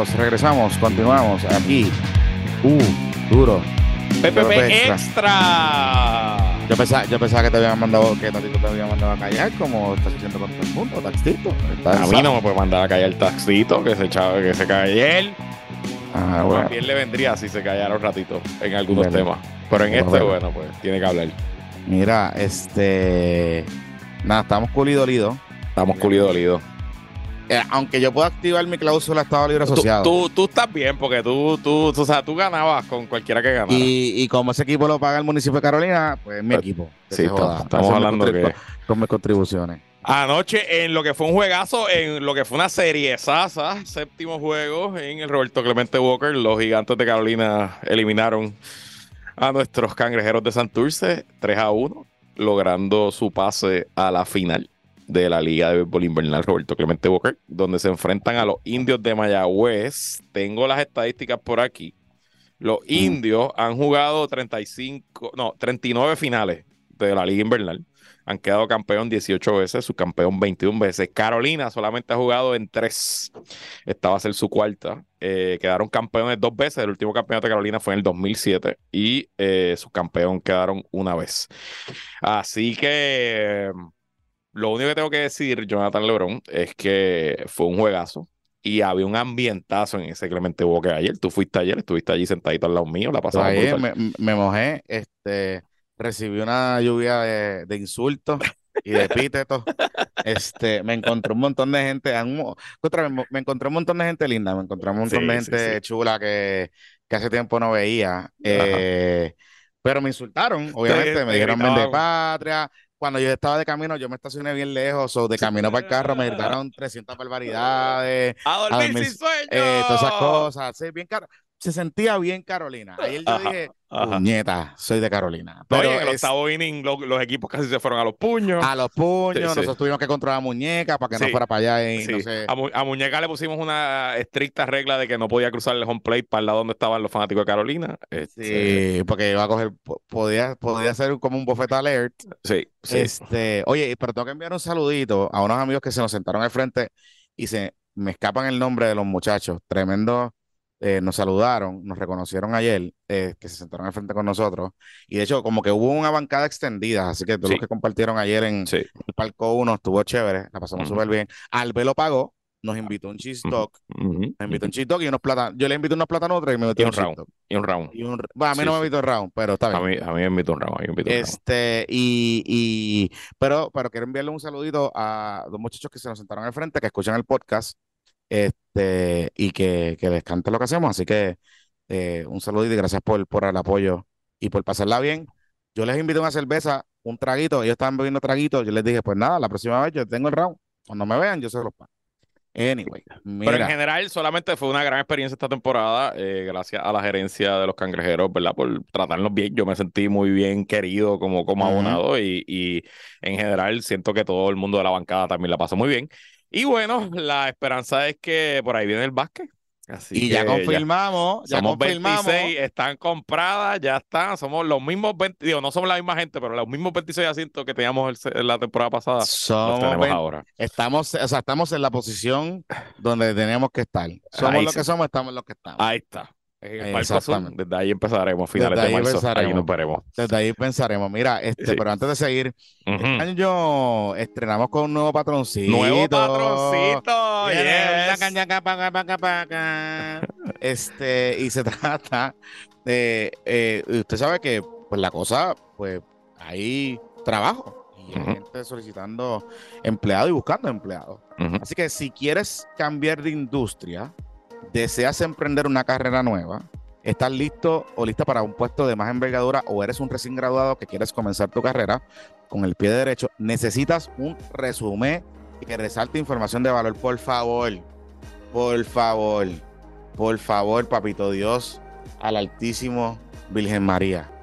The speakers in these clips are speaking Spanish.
amigos, regresamos, continuamos aquí. Uh, duro. PPP extra. Yo pensaba, yo pensaba que te habían mandado, que Tatito te había mandado a callar, como estás haciendo con todo el mundo, taxito. A mí no me puede mandar a callar el taxito, que se echaba, que se cae él. Ah, bueno. Bien le vendría si se callara un ratito en algunos temas. Pero en este, bueno, pues tiene que hablar. Mira, este. Nada, estamos culi dolidos. Estamos culi dolidos. Eh, aunque yo pueda activar mi cláusula Estado Libre Asociado. Tú, tú, estás bien porque tú, tú, o sea, tú ganabas con cualquiera que ganara. Y, y como ese equipo lo paga el municipio de Carolina, pues mi pues, equipo. Sí, estamos hablando que... Con mis contribuciones. Anoche, en lo que fue un juegazo, en lo que fue una serie Sasa, séptimo juego en el Roberto Clemente Walker, los gigantes de Carolina eliminaron a nuestros cangrejeros de Santurce 3 a 1, logrando su pase a la final de la Liga de Béisbol Invernal Roberto Clemente Walker, donde se enfrentan a los indios de Mayagüez. Tengo las estadísticas por aquí. Los indios han jugado 35, no, 39 finales de la Liga Invernal. Han quedado campeón 18 veces, su campeón 21 veces. Carolina solamente ha jugado en 3. Esta va a ser su cuarta. Eh, quedaron campeones dos veces. El último campeonato de Carolina fue en el 2007 y eh, su campeón quedaron una vez. Así que lo único que tengo que decir, Jonathan Lebron, es que fue un juegazo y había un ambientazo en ese Clemente Walker ayer. Tú fuiste ayer, estuviste allí sentadito al lado mío, la pasaba me, me, mojé, este, recibí una lluvia de, insultos y de epítetos. Este, me encontré un montón de gente, me encontré un montón de gente linda, me encontré un montón de gente chula que, que, hace tiempo no veía. Eh, pero me insultaron, obviamente, me dijeron de patria, cuando yo estaba de camino, yo me estacioné bien lejos, o de camino para el carro, me gritaron 300 barbaridades. A dormir, sin sueño. Eh, todas esas cosas. Sí, bien caro se sentía bien Carolina. Ayer yo dije, puñeta, soy de Carolina. Pero en el octavo inning los, equipos casi se fueron a los puños. A los puños, nosotros tuvimos que controlar a Muñeca para que no fuera para allá. Y, no sé. a, Muñeca le pusimos una estricta regla de que no podía cruzar el home plate para el lado donde estaban los fanáticos de Carolina. Este, sí, porque iba a coger, podía, podía ser como un buffet alert. Sí, Este, oye, pero tengo que enviar un saludito a unos amigos que se nos sentaron al frente y se me escapan el nombre de los muchachos. Tremendo eh, nos saludaron, nos reconocieron ayer, eh, que se sentaron al frente con nosotros. Y de hecho, como que hubo una bancada extendida, así que todos los que compartieron ayer en el Palco 1 estuvo chévere, la pasamos súper bien. Albelo pagó, nos invitó un cheese talk, nos invitó un cheese talk y unos plátanos. Yo le invité unos plátanos y me invitó un, un round. Y un round. bueno, a mí no me invitó un round, pero está bien. A mí, a mí me invitó un round. Este, Y, y, pero, pero quiero enviarle un saludito a dos muchachos que se nos sentaron al frente, que escuchan el podcast este, y que, que les cante lo que hacemos. Así que eh, un saludo y gracias por, por el apoyo y por pasarla bien. Yo les invito a una cerveza, un traguito, ellos estaban bebiendo traguito, yo les dije, pues nada, la próxima vez yo tengo el round, cuando me vean yo se los pago. Anyway, Pero en general solamente fue una gran experiencia esta temporada, eh, gracias a la gerencia de los cangrejeros, ¿verdad? Por tratarnos bien. Yo me sentí muy bien querido como, como abonado y, y, en general siento que todo el mundo de la bancada también la pasó muy bien. Y bueno, la esperanza es que por ahí viene el básquet. Así y ya confirmamos, ya, somos confirmamos. 26, están compradas, ya están, somos los mismos 20, digo, no somos la misma gente, pero los mismos 26 asientos que teníamos en la temporada pasada, somos tenemos ahora. Estamos, o sea, estamos en la posición donde teníamos que estar. Somos lo que somos, estamos en lo que estamos. Ahí está. Desde ahí empezaremos, finales de marzo. Ahí nos veremos. Desde ahí pensaremos. Mira, este, pero antes de seguir, este año estrenamos con un nuevo patroncito. Nuevo patroncito. este, y se trata de, eh, usted sabe que pues la cosa, pues hay trabajo y hay gente solicitando empleado y buscando empleados. Así que si quieres cambiar de industria, deseas emprender una carrera nueva, estás listo o lista para un puesto de más envergadura o eres un recién graduado que quieres comenzar tu carrera con el pie derecho, necesitas un resumen que resalte información de valor, por favor, por favor, por favor, papito Dios, al Altísimo Virgen María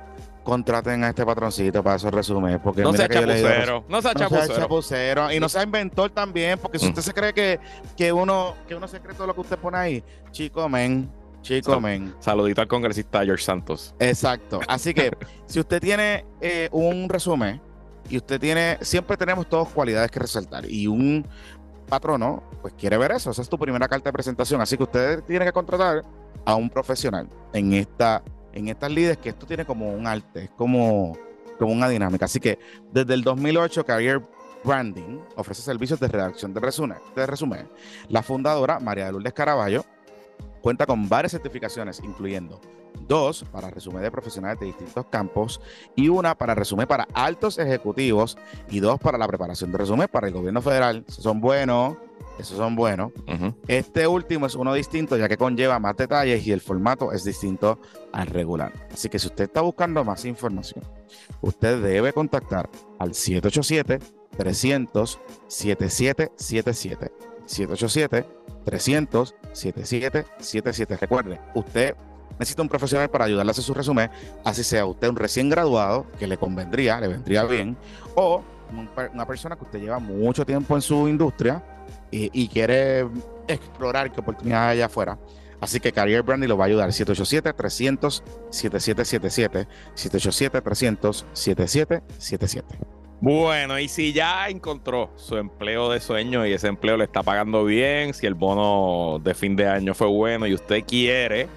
contraten a este patroncito para esos resúmenes. Porque no sea chapucero, no sea chapucero. Y no sea inventor también, porque si mm. usted se cree que, que, uno, que uno se cree todo lo que usted pone ahí, chico, men. Chico, men. Saludito al congresista George Santos. Exacto. Así que, si usted tiene eh, un resumen y usted tiene, siempre tenemos todas cualidades que resaltar y un patrono pues quiere ver eso. Esa es tu primera carta de presentación. Así que usted tiene que contratar a un profesional en esta en estas líderes que esto tiene como un arte, es como, como una dinámica. Así que desde el 2008 Career Branding ofrece servicios de redacción de resumen. De resumen. La fundadora, María de Lourdes Caraballo, cuenta con varias certificaciones, incluyendo dos para resumen de profesionales de distintos campos y una para resumen para altos ejecutivos y dos para la preparación de resumen para el gobierno federal. son buenos, esos son buenos. Este último es uno distinto ya que conlleva más detalles y el formato es distinto al regular. Así que si usted está buscando más información, usted debe contactar al 787-300-7777. 787-300-7777. Recuerde, usted necesita un profesional para ayudarle a hacer su resumen, así sea usted un recién graduado, que le convendría, le vendría bien, o una persona que usted lleva mucho tiempo en su industria y, quiere explorar qué oportunidades hay afuera. Así que Career Branding lo va a ayudar. 787-300-7777. 787-300-7777. Bueno, y si ya encontró su empleo de sueño y ese empleo le está pagando bien, si el bono de fin de año fue bueno y usted quiere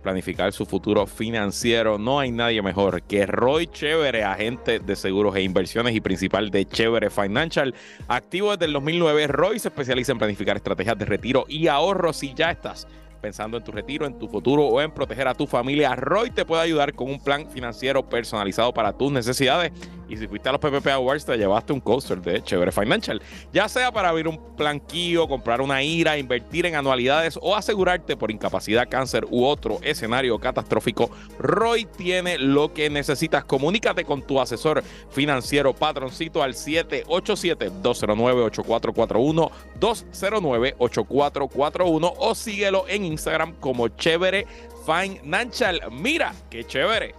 planificar su futuro financiero, no hay nadie mejor que Roy Chévere, agente de seguros e inversiones y principal de Chévere Financial. Activo desde el 2009, Roy se especializa en planificar estrategias de retiro y ahorro si ya estás pensando en tu retiro, en tu futuro o en proteger a tu familia, Roy te puede ayudar con un plan financiero personalizado para tus necesidades. Y si fuiste a los PPP Awards, te llevaste un coaster de Chévere Financial, ya sea para abrir un planquillo, comprar una ira, invertir en anualidades o asegurarte por incapacidad, cáncer u otro escenario catastrófico. Roy tiene lo que necesitas. Comunícate con tu asesor financiero patroncito al 787-209-8441, 209-8441 o síguelo en Instagram como Chévere Financial. Mira, qué chévere.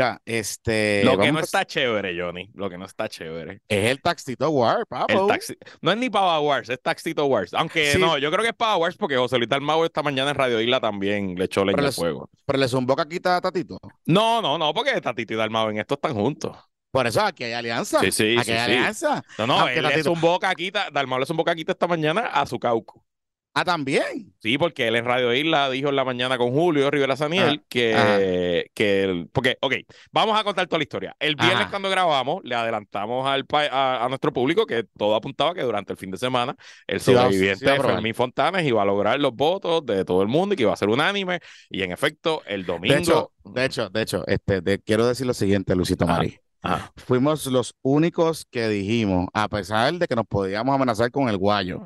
Ya, este. Lo que no está chévere, Johnny. Lo que no está chévere. Es el Taxito Wars, papo. No es ni Pava Wars, es Taxito Wars. Aunque no, yo creo que es Pava Wars porque José Luis Dalmau esta mañana en Radio Isla también le echó leña al fuego. ¿Pero le zumbó caquita a Tatito? No, no, no, porque Tatito y Dalmau en esto están juntos. Por eso aquí hay alianza. Sí, sí, aquí hay alianza. No, no, él Tatito... le zumbó caquita, Dalmau le zumbó caquita esta mañana a su cauco. Ah, también. Sí, porque él en Radio Isla dijo en la mañana con Julio Rivera Saniel que, que, porque, ok, vamos a contar toda la historia. El viernes cuando grabamos, le adelantamos al a, nuestro público que todo apuntaba que durante el fin de semana el sobreviviente de Fermín Fontanes iba a lograr los votos de todo el mundo y que iba a ser unánime. Y en efecto, el domingo. De hecho, de hecho, de hecho este, quiero decir lo siguiente, Luisito Marí. Fuimos los únicos que dijimos, a pesar de que nos podíamos amenazar con el guayo,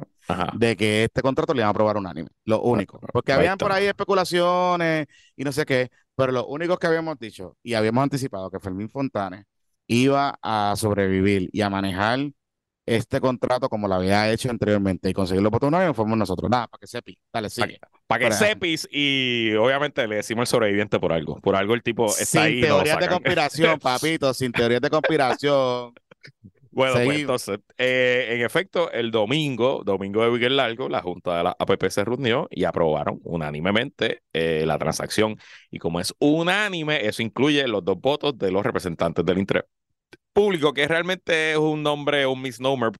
de que este contrato le iban a aprobar unánime. Lo único. Porque habían por ahí especulaciones y no sé qué, pero lo único que habíamos dicho y habíamos anticipado que Fermín Fontanes iba a sobrevivir y a manejar este contrato como lo había hecho anteriormente y conseguirlo por unánime fuimos nosotros. Nada, para que sepi. Dale, sigue. Para, que sepis y obviamente le decimos el sobreviviente por algo. Por algo el tipo está sin ahí. Sin teorías de conspiración, papito, sin teorías de conspiración. Bueno, pues entonces, eh, en efecto, el domingo, domingo de Weekend Largo, la Junta de la APP se reunió y aprobaron unánimemente eh, la transacción. Y como es unánime, eso incluye los dos votos de los representantes del interés público, que realmente es un nombre, un misnomer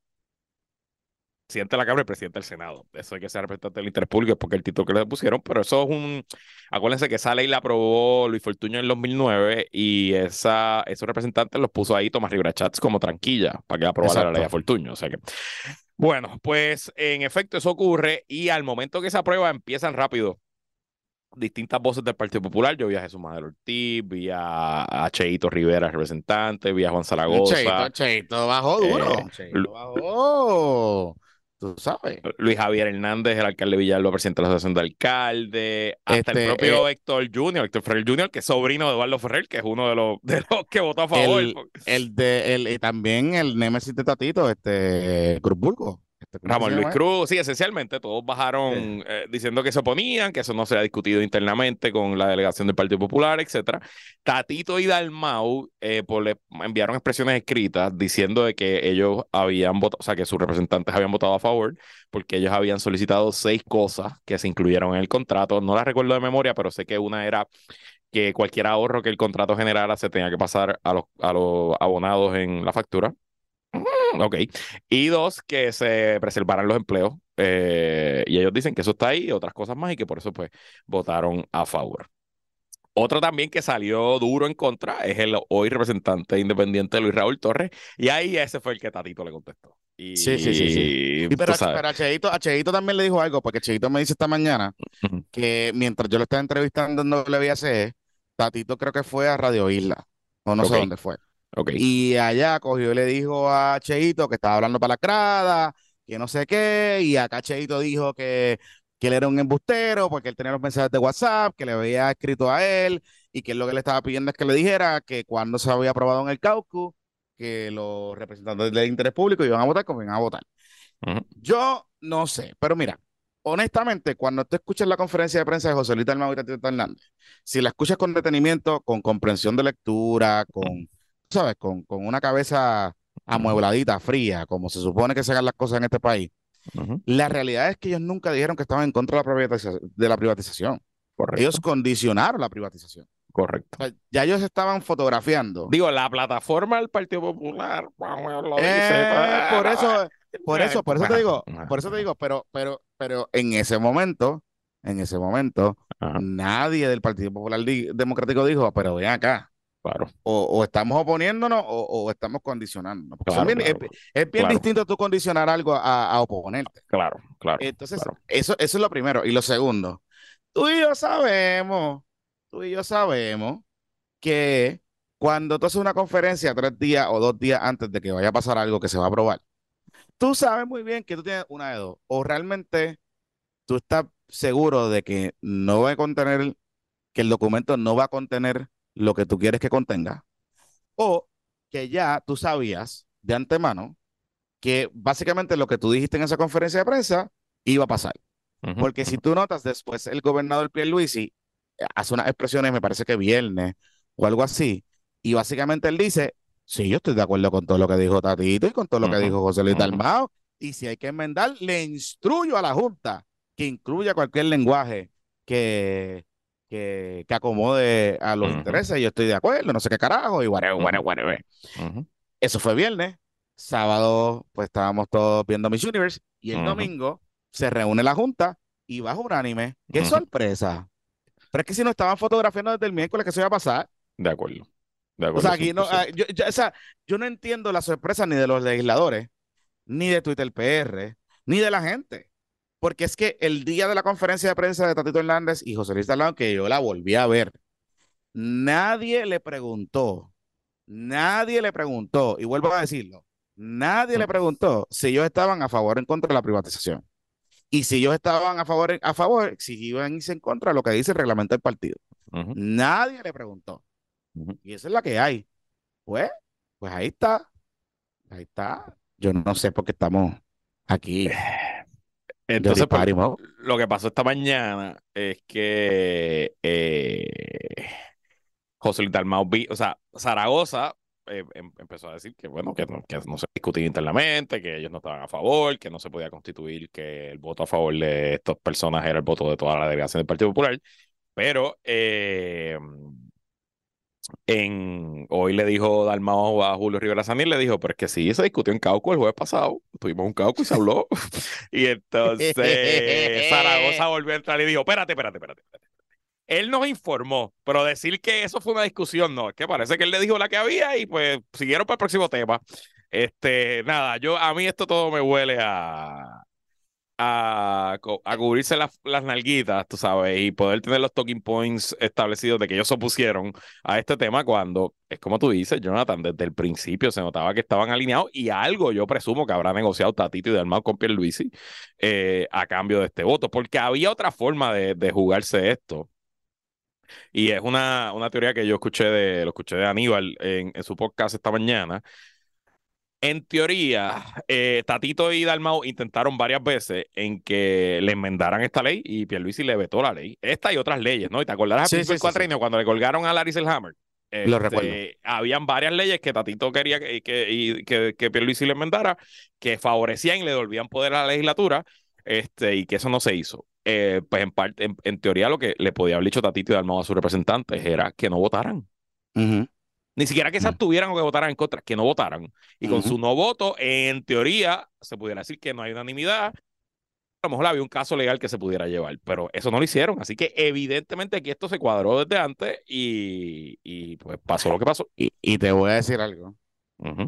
presidente de la Cámara y presidente del Senado. Eso hay que ser representante del interés público, porque el título que le pusieron, pero eso es un. Acuérdense que esa ley la aprobó Luis Fortuño en el 2009 y esa, esos representantes los puso ahí Tomás Rivera Chats como tranquilla para que aprobara la ley a Fortuño. O sea que. Bueno, pues en efecto eso ocurre y al momento que se aprueba empiezan rápido distintas voces del Partido Popular. Yo vi a Jesús Madero Ortiz, vi a, Cheito Rivera, representante, vi a Juan Zaragoza. Cheito, Cheito bajó duro. Eh, Cheito bajó. Luis Javier Hernández, el alcalde Villalba, presidente de la Asociación de Alcaldes, hasta el este, propio eh, Héctor Junior, Héctor Ferrer Jr., que es sobrino de Eduardo Ferrer, que es uno de los, de los que votó a favor. El, de, el, también el Nemesis de Tatito, este Cruz este, Ramón Luis Cruz, sí, esencialmente todos bajaron eh, diciendo que se oponían, que eso no se ha discutido internamente con la delegación del Partido Popular, etcétera. Tatito y Dalmau eh, pues, le enviaron expresiones escritas diciendo de que ellos habían votado, o sea, que sus representantes habían votado a favor, porque ellos habían solicitado seis cosas que se incluyeron en el contrato. No las recuerdo de memoria, pero sé que una era que cualquier ahorro que el contrato generara se tenía que pasar a los, a los abonados en la factura. ok. Y dos, que se preservaran los empleos. Eh, y ellos dicen que eso está ahí y otras cosas más y que por eso pues votaron a favor. Otro también que salió duro en contra es el hoy representante independiente Luis Raúl Torres. Y ahí ese fue el que Tatito le contestó. Y, Sí, sí, sí, sí. Y pero, sabes. pero a, Cheito, a Cheito también le dijo algo, porque Cheito me dice esta mañana que mientras yo lo estaba entrevistando en WBAC, Tatito creo que fue a Radio Isla, o no sé dónde fue. Ok. Y allá cogió y le dijo a Cheito que estaba hablando para la grada, que no sé qué, y acá Cheito dijo que, que él era un embustero porque él tenía los mensajes de WhatsApp, que le había escrito a él, y que él lo que le estaba pidiendo es que le dijera que cuando se había aprobado en el caucus, que los representantes del interés público iban a votar como iban a votar. Yo no sé, pero mira, honestamente, cuando tú escuchas la conferencia de prensa de José Luis Dalmau y Tatito Hernández, si la escuchas con detenimiento, con comprensión de lectura, con, ¿sabes? Con, con una cabeza amuebladita, fría, como se supone que se hagan las cosas en este país, la realidad es que ellos nunca dijeron que estaban en contra de la privatiza- de la privatización. Correcto. Ellos condicionaron la privatización. Correcto. O sea, ya ellos estaban fotografiando. Digo, la plataforma del Partido Popular. Eh, por eso, por eso, por eso te digo, por eso te digo, pero, pero, pero en ese momento, en ese momento, Ajá, nadie del Partido Popular Democrático dijo, pero ven acá, claro. o, o estamos oponiéndonos o, o estamos condicionándonos. Porque son Claro, bien- claro, es, es bien distinto tú condicionar algo a, a oponerte. Claro, claro. Entonces, eso, eso es lo primero. Y lo segundo, tú y yo sabemos, tú y yo sabemos que cuando tú haces una conferencia tres días o dos días antes de que vaya a pasar algo que se va a aprobar, tú sabes muy bien que tú tienes una de dos. O realmente tú estás seguro de que no va a contener, que el documento no va a contener lo que tú quieres que contenga. O que ya tú sabías de antemano que básicamente lo que tú dijiste en esa conferencia de prensa iba a pasar. Porque si tú notas después, el gobernador Pierluisi eh, hace unas expresiones, me parece que viernes o algo así, y básicamente él dice, sí, yo estoy de acuerdo con todo lo que dijo Tatito y con todo lo que dijo José Luis. Dalmao, y si hay que enmendar, le instruyo a la Junta que incluya cualquier lenguaje que, que, que acomode a los Ujú. intereses, y yo estoy de acuerdo, no sé qué carajo, y whatever, whatever, whatever. Eso fue viernes. Sábado, pues estábamos todos viendo Miss Universe. Y el domingo se reúne la junta y bajo unánime. ¡Qué sorpresa! Pero es que si no estaban fotografiando desde el miércoles, que eso iba a pasar? De acuerdo. De O acuerdo. sea, aquí no, 100%. ah, yo, yo- o sea, yo no entiendo la sorpresa ni de los legisladores, ni de Twitter PR, ni de la gente. Porque es que el día de la conferencia de prensa de Tatito Hernández y José Luis Dalmau, que yo la volví a ver, nadie le preguntó, nadie le preguntó, y vuelvo a decirlo, nadie le preguntó si ellos estaban a favor o en contra de la privatización. Y si ellos estaban a favor, a favor, si iban a irse en contra de lo que dice el reglamento del partido. Nadie le preguntó. Y esa es la que hay. Pues, pues ahí está. Ahí está. Yo no sé por qué estamos aquí. Entonces, pues, lo que pasó esta mañana es que eh, José Luis Dalmau, o sea, Zaragoza eh, em- empezó a decir que, bueno, que no, que no se discutía internamente, que ellos no estaban a favor, que no se podía constituir que el voto a favor de estas personas era el voto de toda la delegación del Partido Popular. Pero eh, en, hoy le dijo Dalmau a Julio Rivera Sanil, le dijo, pero es que sí, se discutió en Cauco el jueves pasado, tuvimos un Cauco y se habló. y entonces Zaragoza volvió a entrar y dijo, espérate, espérate, espérate. espérate. Él nos informó, pero decir que eso fue una discusión, no, es que parece que él le dijo la que había y pues siguieron para el próximo tema. Este, nada, yo, a mí esto todo me huele a, a, a cubrirse las, las nalguitas, tú sabes, y poder tener los talking points establecidos de que ellos se opusieron a este tema cuando, es como tú dices, Jonathan, desde el principio se notaba que estaban alineados y algo yo presumo que habrá negociado Tatito y Dalmau con Pierluisi eh, a cambio de este voto, porque había otra forma de, de jugarse esto. Y es una, una teoría que yo escuché de, lo escuché de Aníbal en, en su podcast esta mañana. En teoría, eh, Tatito y Dalmau intentaron varias veces en que le enmendaran esta ley y Pierluisi le vetó la ley. Esta y otras leyes, ¿no? Y te acordarás Sí, al principio sí, sí, cuando le colgaron a Larry Selhammer. Lo Este, recuerdo. Habían varias leyes que Tatito quería que, que, y que, que Pierluisi le enmendara, que favorecían y le devolvían poder a la legislatura, este, y que eso no se hizo. Eh, pues en parte, en, en teoría, lo que le podía haber dicho Tatito y Dalmau a sus representantes era que no votaran. Ujú. Ni siquiera que se abstuvieran o que votaran en contra, que no votaran. Y con su no voto, en teoría, se pudiera decir que no hay unanimidad. A lo mejor había un caso legal que se pudiera llevar, pero eso no lo hicieron. Así que evidentemente aquí esto se cuadró desde antes y, y pues pasó lo que pasó. Y, y te voy a decir algo.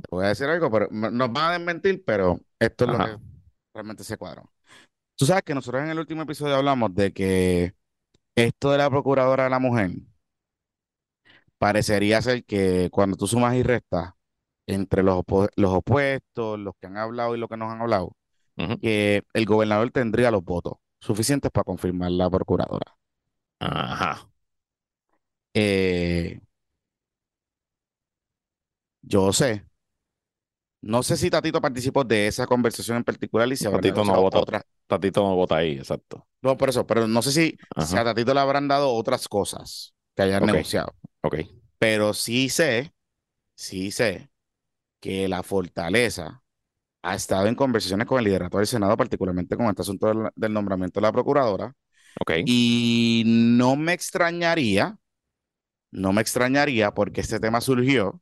Te voy a decir algo, pero nos van a desmentir, pero esto es lo que realmente se cuadró. Tú sabes que nosotros en el último episodio hablamos de que esto de la procuradora de la mujer parecería ser que cuando tú sumas y restas entre los, los opuestos, los que han hablado y los que no han hablado, que el gobernador tendría los votos suficientes para confirmar la procuradora. Ajá. Eh, yo sé. No sé si Tatito participó de esa conversación en particular y si Tatito no vota otra. Tatito no vota ahí, exacto. No, por eso, pero no sé si, a Tatito le habrán dado otras cosas que hayan negociado. Ok. Pero sí sé, sí sé que la fortaleza ha estado en conversaciones con el liderato del Senado, particularmente con este asunto del, nombramiento de la procuradora. Ok. Y no me extrañaría, no me extrañaría porque este tema surgió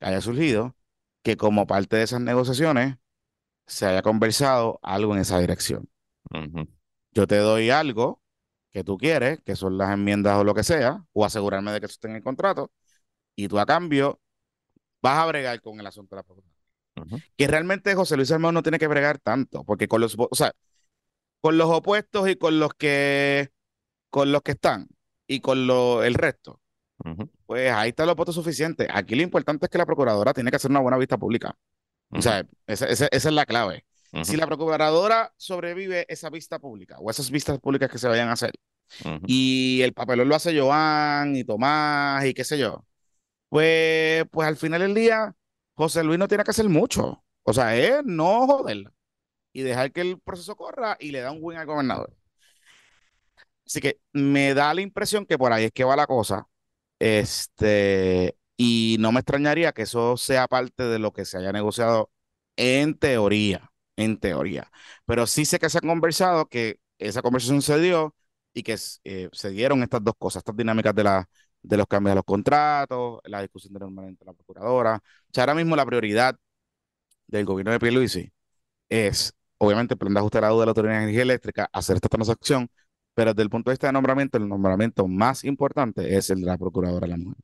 haya surgido, que como parte de esas negociaciones se haya conversado algo en esa dirección. Yo te doy algo que tú quieres, que son las enmiendas o lo que sea, o asegurarme de que eso esté en el contrato, y tú a cambio vas a bregar con el asunto de la propiedad. Que realmente José Luis Hermano no tiene que bregar tanto, porque con los, o sea, con los opuestos y con los que, con los que están y con lo, el resto, pues ahí está los votos suficientes. Aquí lo importante es que la procuradora tiene que hacer una buena vista pública. O sea, esa, es la clave. Si la procuradora sobrevive esa vista pública o esas vistas públicas que se vayan a hacer, y el papelón lo hace Joan y Tomás y qué sé yo, pues, pues al final del día, José Luis no tiene que hacer mucho. O sea, es no joderla y dejar que el proceso corra y le da un win al gobernador. Así que me da la impresión que por ahí es que va la cosa. Este, y no me extrañaría que eso sea parte de lo que se haya negociado en teoría, en teoría. Pero sí sé que se ha conversado, que esa conversación se dio y que eh, se dieron estas dos cosas, estas dinámicas de, la, de los cambios de los contratos, la discusión de de la procuradora. O sea, ahora mismo la prioridad del gobierno de Pierluisi es, obviamente, el plan de ajuste de la deuda de la Autoridad de Energía Eléctrica, hacer esta transacción pero desde el punto de vista de nombramiento, el nombramiento más importante es el de la Procuradora de la Mujer.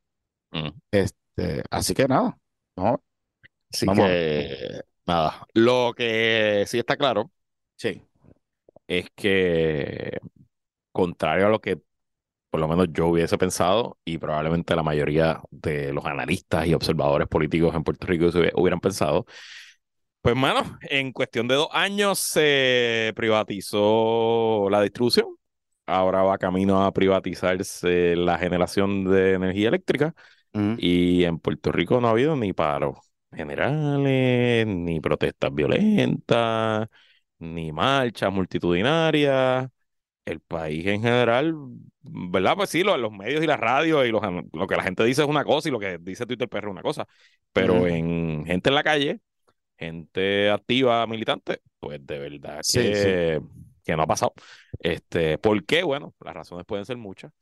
Mm. Este, así que nada, vamos. Así que nada, lo que sí está claro sí. es que, contrario a lo que por lo menos yo hubiese pensado y probablemente la mayoría de los analistas y observadores políticos en Puerto Rico hubieran pensado, pues, mano, en cuestión de dos años se privatizó la distribución. Ahora va camino a privatizarse la generación de energía eléctrica. Y en Puerto Rico no ha habido ni paros generales, ni protestas violentas, ni marchas multitudinarias. El país en general, ¿verdad? Pues sí, los medios y la radio y lo que la gente dice es una cosa y lo que dice Twitter PR es una cosa. Pero en gente en la calle, gente activa, militante, pues de verdad que que no ha pasado. Este, ¿Por qué? Bueno, las razones pueden ser muchas.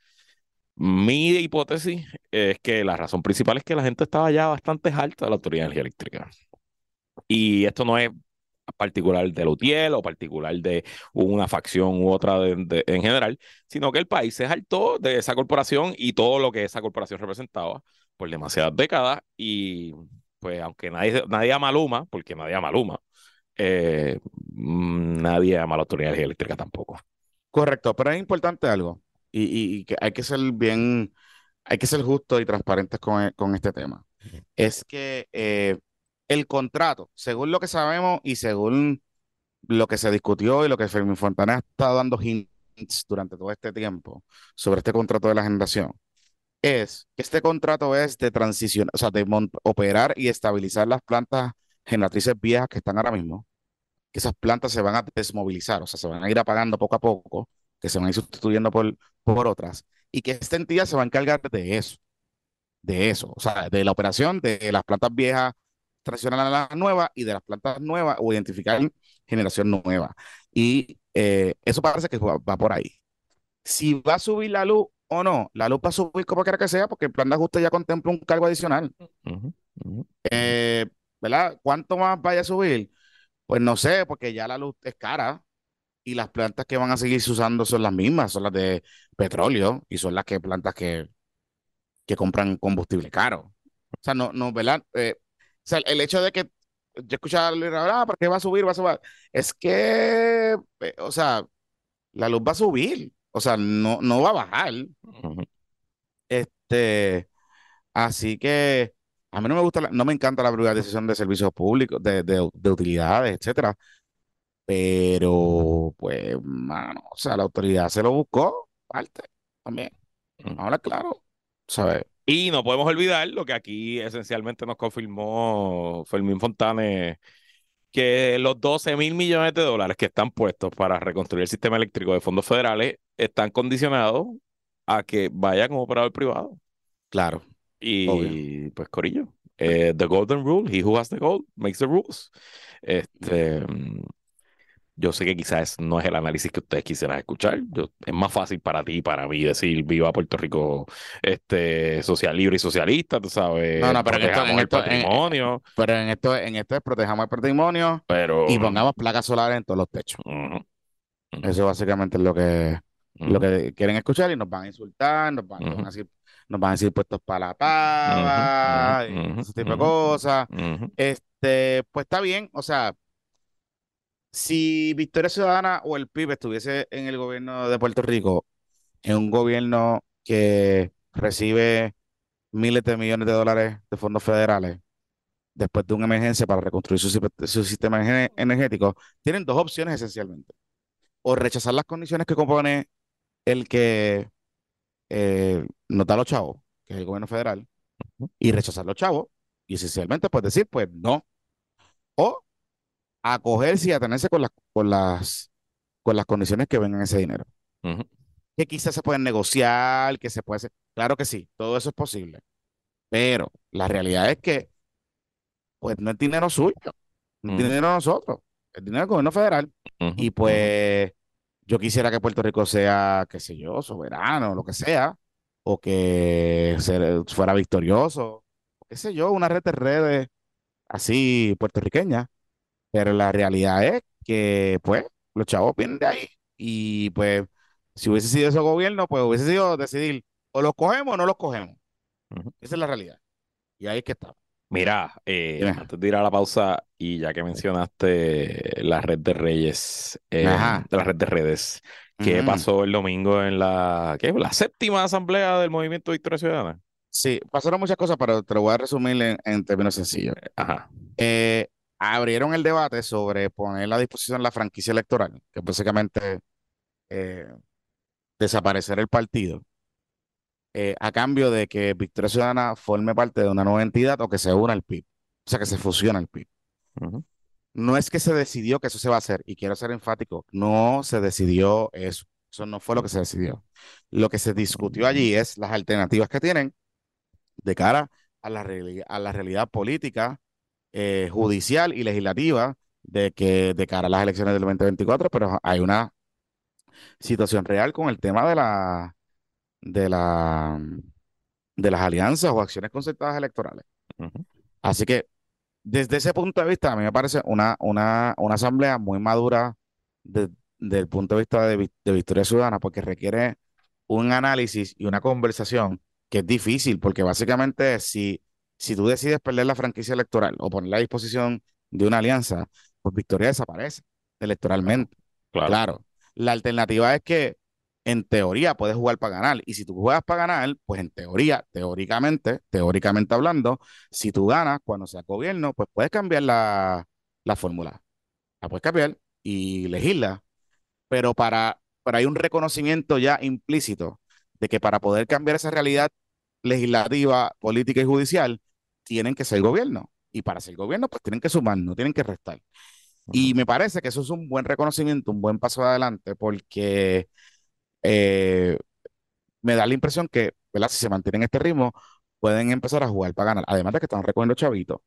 Mi hipótesis es que la razón principal es que la gente estaba ya bastante alta de la Autoridad de Energía Eléctrica. Y esto no es particular de Lutiel o particular de una facción u otra en general, sino que el país se hartó de esa corporación y todo lo que esa corporación representaba por demasiadas décadas y pues aunque nadie, nadie ama Luma, porque nadie ama Luma, eh, mm, nadie ama la autoridad eléctrica tampoco. Correcto, pero es importante algo y, que hay que ser bien, hay que ser justos y transparentes con, e, este tema. Es que eh, el contrato, según lo que sabemos y según lo que se discutió y lo que Fermín Fontana ha estado dando hints durante todo este tiempo sobre este contrato de la generación, es que este contrato es de transición, o sea, de operar y estabilizar las plantas generatrices viejas que están ahora mismo, que esas plantas se van a desmovilizar, o sea, se van a ir apagando poco a poco, que se van a ir sustituyendo por, por otras, y que esta entidad se va a encargar de eso, de eso, o sea, de la operación de las plantas viejas tradicionales a las nuevas y de las plantas nuevas o identificar generación nueva. Y eh, eso parece que va, por ahí. Si va a subir la luz, o no, la luz va a subir como quiera que sea, porque el plan de ajuste ya contempla un cargo adicional. Eh, ¿verdad? ¿Cuánto más vaya a subir? Pues no sé, porque ya la luz es cara y las plantas que van a seguir usando son las mismas, son las de petróleo y son las que plantas que, que compran combustible caro. O sea, no, no, ¿verdad? Eh, sea, el hecho de que yo escuchaba ah, ¿por qué va a subir? Va a subir. Es que, eh, o sea, la luz va a subir, o sea, no, no va a bajar. Este, así que a mí no me gusta, la- no me encanta la privatización de servicios públicos, de, de, de utilidades, etcétera. Pero, pues, mano, o sea, la autoridad se lo buscó, parte, también. Ahora, claro, ¿sabes? Y no podemos olvidar lo que aquí esencialmente nos confirmó Fermín Fontanes, que los 12 mil millones de dólares que están puestos para reconstruir el sistema eléctrico de fondos federales están condicionados a que vaya como operador privado. Claro, Y pues, Corillo, eh, the golden rule, he who has the gold makes the rules. Este, yo sé que quizás no es el análisis que ustedes quisieran escuchar. Yo- es más fácil para ti y para mí decir viva Puerto Rico este, social, libre y socialista, tú sabes, No, no, pero en esto- protejamos en el esto- en- patrimonio, pero en esto, en esto es protejamos el patrimonio pero... y pongamos placas solares en todos los techos. Eso básicamente es lo que, lo que quieren escuchar y nos van a insultar, nos van, nos van a decir, nos van a decir puestos para la pava, ese tipo de cosas. Este, pues está bien, o sea, si Victoria Ciudadana o el PIB estuviese en el gobierno de Puerto Rico, en un gobierno que recibe miles de millones de dólares de fondos federales después de una emergencia para reconstruir su, si- su sistema ener- energético, tienen dos opciones esencialmente. O rechazar las condiciones que compone el que eh, nos da los chavos, que es el gobierno federal, y rechazar los chavos, y esencialmente pues decir, pues no. O acogerse y atenerse con las, con las, con las condiciones que vengan ese dinero. Que quizás se pueden negociar, que se puede hacer. Claro que sí, todo eso es posible. Pero la realidad es que, pues, no es dinero suyo, no es dinero de nosotros, es dinero del gobierno federal. Y pues, yo quisiera que Puerto Rico sea, qué sé yo, soberano, lo que sea, o que fuera victorioso, qué sé yo, una red de redes así puertorriqueña. Pero la realidad es que, pues, los chavos vienen de ahí. Y pues, si hubiese sido ese gobierno, pues hubiese sido decidir, o los cogemos o no los cogemos. ujú. Esa es la realidad. Y ahí es que está. Mira, eh, antes de ir a la pausa, y ya que mencionaste la red de Reyes, eh, la red de redes, ¿qué Ujú. pasó el domingo en la, ¿qué? la séptima asamblea del Movimiento Victoria Ciudadana? Sí, pasaron muchas cosas, pero te lo voy a resumir en, en términos sencillos. Ajá. Eh, abrieron el debate sobre poner a disposición la franquicia electoral, que es básicamente eh, desaparecer el partido, eh, a cambio de que Victoria Ciudadana forme parte de una nueva entidad o que se una al PIB, o sea, que se fusione al PIB. No es que se decidió que eso se va a hacer, y quiero ser enfático, no se decidió eso. Eso no fue lo que se decidió. Lo que se discutió allí es las alternativas que tienen de cara a la, a la realidad política, eh, judicial y legislativa de que de cara a las elecciones del 2024, pero hay una situación real con el tema de la de la de las alianzas o acciones concertadas electorales. Así que desde ese punto de vista, a mí me parece una, una, una asamblea muy madura de- desde el punto de vista de, de Victoria Ciudadana, porque requiere un análisis y una conversación que es difícil, porque básicamente si, si tú decides perder la franquicia electoral o ponerla a disposición de una alianza, pues Victoria desaparece electoralmente. Claro. Claro, la alternativa es que en teoría puedes jugar para ganar. Y si tú juegas para ganar, pues en teoría, teóricamente, teóricamente hablando, si tú ganas cuando sea gobierno, pues puedes cambiar la, la fórmula. La puedes cambiar y elegirla. Pero para, pero hay un reconocimiento ya implícito de que para poder cambiar esa realidad legislativa, política y judicial, tienen que ser gobierno. Y para ser gobierno, pues tienen que sumar, no tienen que restar. Y me parece que eso es un buen reconocimiento, un buen paso adelante, porque eh, me da la impresión que, ¿verdad? Si se mantienen este ritmo, pueden empezar a jugar para ganar. Además de que están recogiendo chavitos.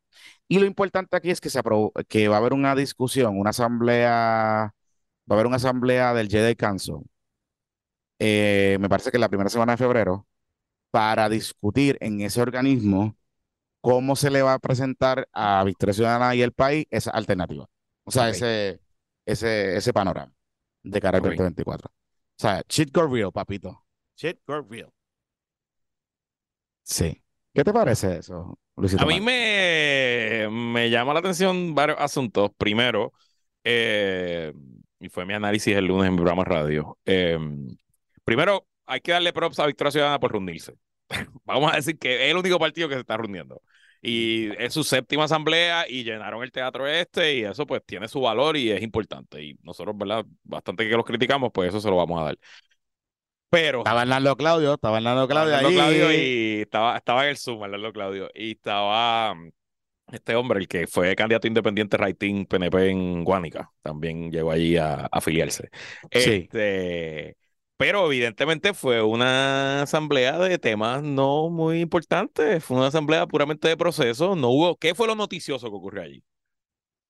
Y lo importante aquí es que, se aprobó, que va a haber una discusión, una asamblea, va a haber una asamblea del Jedi Council eh, me parece que la primera semana de febrero, para discutir en ese organismo cómo se le va a presentar a Victoria Ciudadana y el país esa alternativa. O sea, ese, ese, ese panorama de cara al Ok. 2024. O sea, shit got real, papito. Shit got real. Sí. ¿Qué te parece eso, Luisito? A mí me, me llama la atención varios asuntos. Primero, eh, y fue mi análisis el lunes en mi programa radio. eh, primero, hay que darle props a Victoria Ciudadana por reunirse. Vamos a decir que es el único partido que se está reuniendo. Y es su séptima asamblea y llenaron el teatro este y eso pues tiene su valor y es importante. Y nosotros, ¿verdad? Bastante que los criticamos, pues eso se lo vamos a dar. Pero Estaba Hernando Claudio, estaba Hernando Claudio ahí. Claudio y estaba, estaba en el Zoom, Orlando Claudio, y estaba mm, este hombre, el que fue candidato independiente Raitín PNP en Guánica, también llegó allí a, a afiliarse. Sí. Este, pero evidentemente fue una asamblea de temas no muy importantes, fue una asamblea puramente de proceso, no hubo, ¿qué fue lo noticioso que ocurrió allí?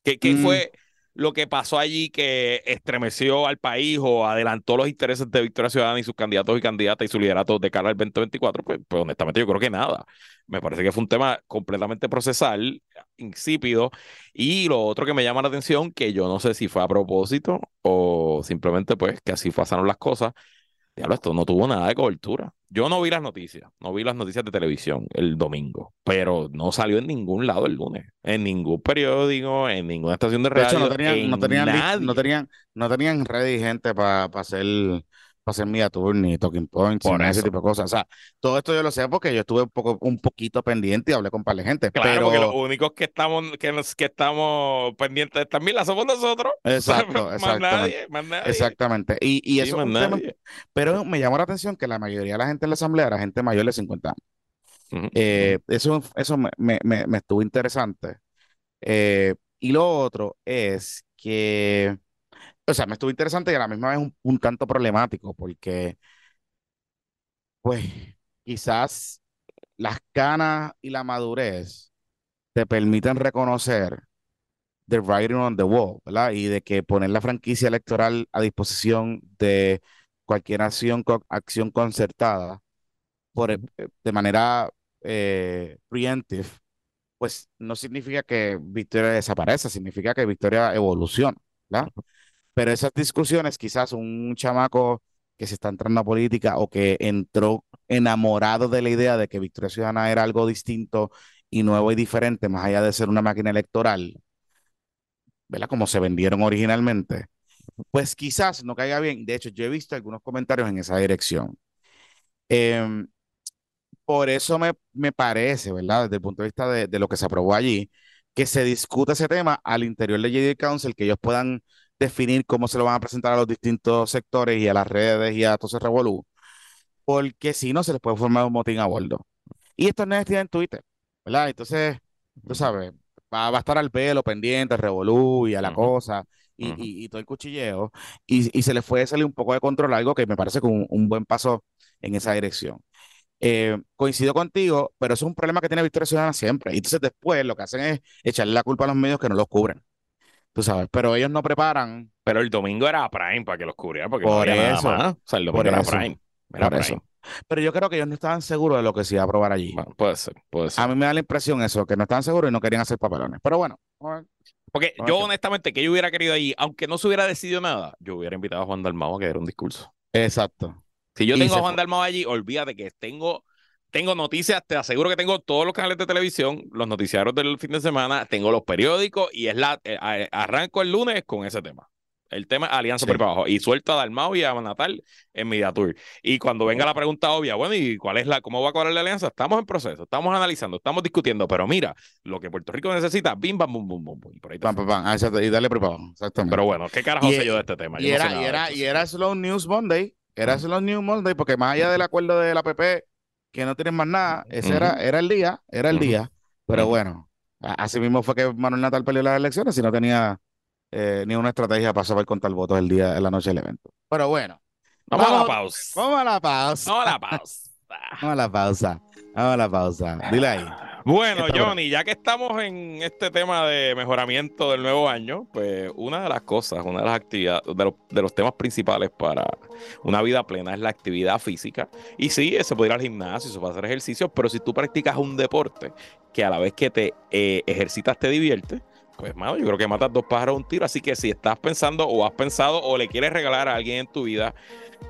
¿Qué, qué Mm. fue lo que pasó allí que estremeció al país o adelantó los intereses de Victoria Ciudadana y sus candidatos y candidatas y su liderato de cara al 2024? Pues, pues honestamente yo creo que nada. Me parece que fue un tema completamente procesal, insípido. Y lo otro que me llama la atención, que yo no sé si fue a propósito o simplemente pues que así pasaron las cosas. Diablo, esto no tuvo nada de cobertura. Yo no vi las noticias, no vi las noticias de televisión el domingo, pero no salió en ningún lado el lunes, en ningún periódico, en ninguna estación de De radio, hecho, no tenían, no en tenían, no tenían, no tenían ready gente para hacer, para hacer media tour, ni talking points, Por ni ese tipo de cosas. O sea, todo esto yo lo sé porque yo estuve un poco, un poquito pendiente y hablé con un par de gente. Claro, porque los pero, únicos que estamos, que, nos- que estamos pendientes de esta mierda somos nosotros. exacto, más exactamente. nadie, más nadie. Exactamente. Y, eso más tema, pero me llamó la atención que la mayoría de la gente en la asamblea era gente mayor de 50 años. Eh, eso eso me, me- me- me estuvo interesante. Eh, y lo otro es que, o sea, me estuvo interesante y a la misma vez un, un tanto problemático, porque, pues, quizás las canas y la madurez te permiten reconocer the writing on the wall, ¿verdad? Y de que poner la franquicia electoral a disposición de cualquier acción, acción concertada por, eh, de manera eh, preemptive, pues no significa que Victoria desaparezca, significa que Victoria evoluciona, ¿verdad? Pero esas discusiones, quizás un chamaco que se está entrando a política o que entró enamorado de la idea de que Victoria Ciudadana era algo distinto y nuevo y diferente, más allá de ser una máquina electoral, ¿verdad? Como se vendieron originalmente, pues quizás no caiga bien. De hecho, yo he visto algunos comentarios en esa dirección. Em, por eso me, me parece, ¿verdad? Desde el punto de vista de, de lo que se aprobó allí, que se discute ese tema al interior de JD Council, que ellos puedan definir cómo se lo van a presentar a los distintos sectores y a las redes y a todo ese revolú, porque si no se les puede formar un motín a bordo. Y estos nenes tienen Twitter, ¿verdad? Entonces, tú sabes, va, va a estar al pelo pendiente, al revolú y a la cosa y, Ujú. y- y todo el cuchilleo, y, y se les puede salir un poco de control, algo que me parece como un, un buen paso en esa dirección. Eh, coincido contigo, pero eso es un problema que tiene Victoria Ciudadana siempre. Y entonces después lo que hacen es echarle la culpa a los medios que no los cubren. Tú sabes, pero ellos no preparan Pero el domingo era Prime para que los cubriera, porque no Por había eso, nada más. O sea, el domingo por era eso, Prime. Era por Prime. eso. Pero yo creo que ellos no estaban seguros de lo que se iba a aprobar allí. Bueno, puede ser, puede ser. A mí me da la impresión eso, que no estaban seguros y no querían hacer papelones. Pero bueno. Porque yo honestamente, que yo hubiera querido allí, aunque no se hubiera decidido nada, yo hubiera invitado a Juan Dalmao a que diera un discurso. exacto. Si yo Y tengo a Juan. Dalmao allí, olvídate que tengo, tengo noticias, te aseguro que tengo todos los canales de televisión, los noticiarios del fin de semana, tengo los periódicos y es la eh, a- arranco el lunes con ese tema. El tema Alianza Sí. por abajo. Y suelto a Dalmao y a Natal en Media Tour. Y cuando venga la pregunta obvia, bueno, ¿y cuál es la, cómo va a cuadrar la alianza? Estamos en proceso, estamos analizando, estamos discutiendo, pero mira, lo que Puerto Rico necesita, bim, bam, bum, bum, bum, bum. Y por ahí te. Ah, exacto. Y dale preparado. Exactamente. Pero bueno, ¿qué carajo Y- sé yo de este tema? Y Yo no sé era, y era, y era Slow News Monday. Era. Slow News Monday, porque más allá del acuerdo de la PP, que no tienen más nada, ese era, era el día, era el día. Pero bueno, así mismo fue que Manuel Natal perdió las elecciones y no tenía eh, ni una estrategia para saber contar votos el día, en la noche del evento. Pero bueno, Vamos a la vamos, pausa. vamos a la pausa. Vamos a la pausa. Vamos a la pausa. Vamos a la pausa. Dile ahí. Bueno, Johnny, ya que estamos en este tema de mejoramiento del nuevo año, pues una de las cosas, una de las actividades, de los, temas principales para una vida plena es la actividad física. Y sí, se puede ir al gimnasio, se puede hacer ejercicio, pero si tú practicas un deporte que a la vez que te eh, ejercitas te divierte, pues, mano, yo creo que matas dos pájaros un tiro. Así que si estás pensando o has pensado o le quieres regalar a alguien en tu vida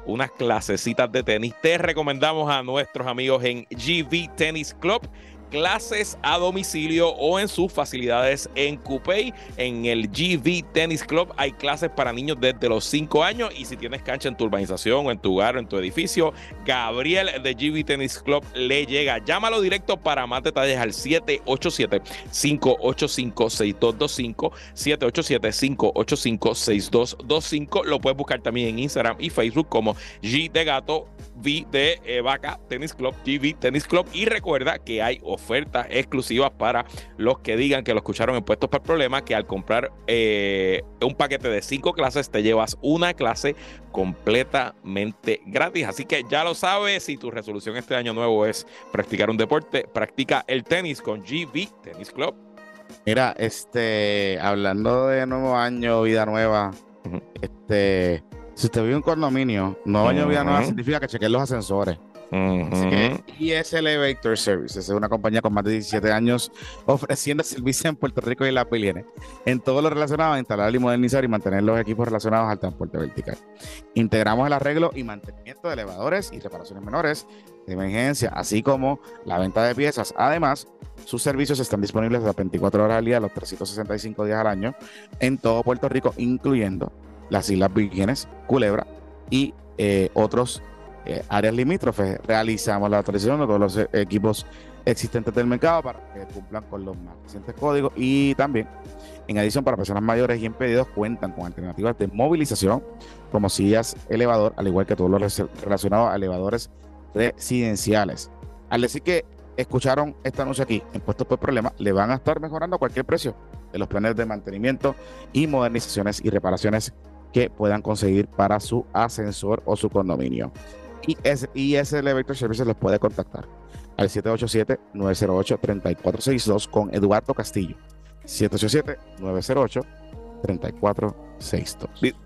unas clasecitas de tenis, te recomendamos a nuestros amigos en GV Tennis Club clases a domicilio o en sus facilidades en Coupey. En el GV Tennis Club hay clases para niños desde los 5 años y si tienes cancha en tu urbanización o en tu hogar o en tu edificio, Gabriel de GV Tennis Club le llega. Llámalo directo para más detalles al 787-585-6225, 787-585-6225. Lo puedes buscar también en Instagram y Facebook como G de Gato, V de eh, Vaca Tennis Club, GV Tennis Club y recuerda que hay ofertas exclusivas para los que digan que lo escucharon en Puestos para el Problema, que al comprar eh, un paquete de cinco clases te llevas una clase completamente gratis. Así que ya lo sabes, si tu resolución este año nuevo es practicar un deporte, practica el tenis con GB Tennis Club. Mira, este, hablando de nuevo año, vida nueva, este, si usted vive en un condominio, nuevo año, vida nueva significa que chequen los ascensores. Así que ES Elevator Services es una compañía con más de 17 años ofreciendo servicios en Puerto Rico y la PLN en todo lo relacionado a instalar y modernizar y mantener los equipos relacionados al transporte vertical. Integramos el arreglo y mantenimiento de elevadores y reparaciones menores de emergencia, así como la venta de piezas. Además, sus servicios están disponibles las 24 horas al día, los 365 días al año en todo Puerto Rico, incluyendo las Islas Vírgenes, Culebra y eh, otros eh, áreas limítrofes. Realizamos la autorización de todos los eh, equipos existentes del mercado para que cumplan con los más recientes códigos y también, en adición, para personas mayores y impedidos, cuentan con alternativas de movilización como sillas elevador, al igual que todo lo relacionado a elevadores residenciales. Al decir que escucharon este anuncio aquí, impuestos por problema, le van a estar mejorando cualquier precio de los planes de mantenimiento y modernizaciones y reparaciones que puedan conseguir para su ascensor o su condominio y ese, y ese Elevator Services los puede contactar al 787-908-3462 con Eduardo Castillo. 787-908-3462.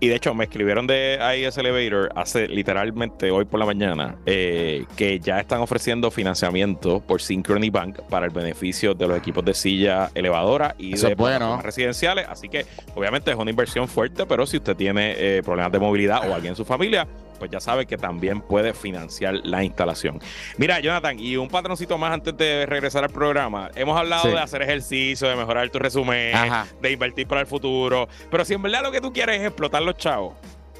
Y, de hecho, me escribieron de IS Elevator hace literalmente hoy por la mañana eh, que ya están ofreciendo financiamiento por Synchrony Bank para el beneficio de los equipos de silla elevadora y de residenciales. Así que, obviamente, es una inversión fuerte, pero si usted tiene eh, problemas de movilidad o alguien en su familia, pues ya sabe que también puede financiar la instalación. Mira, Jonathan, y un patroncito más antes de regresar al programa. Hemos hablado de hacer ejercicio, de mejorar tu resumen, de invertir para el futuro. Pero si en verdad lo que tú quieres es explotar los chavos,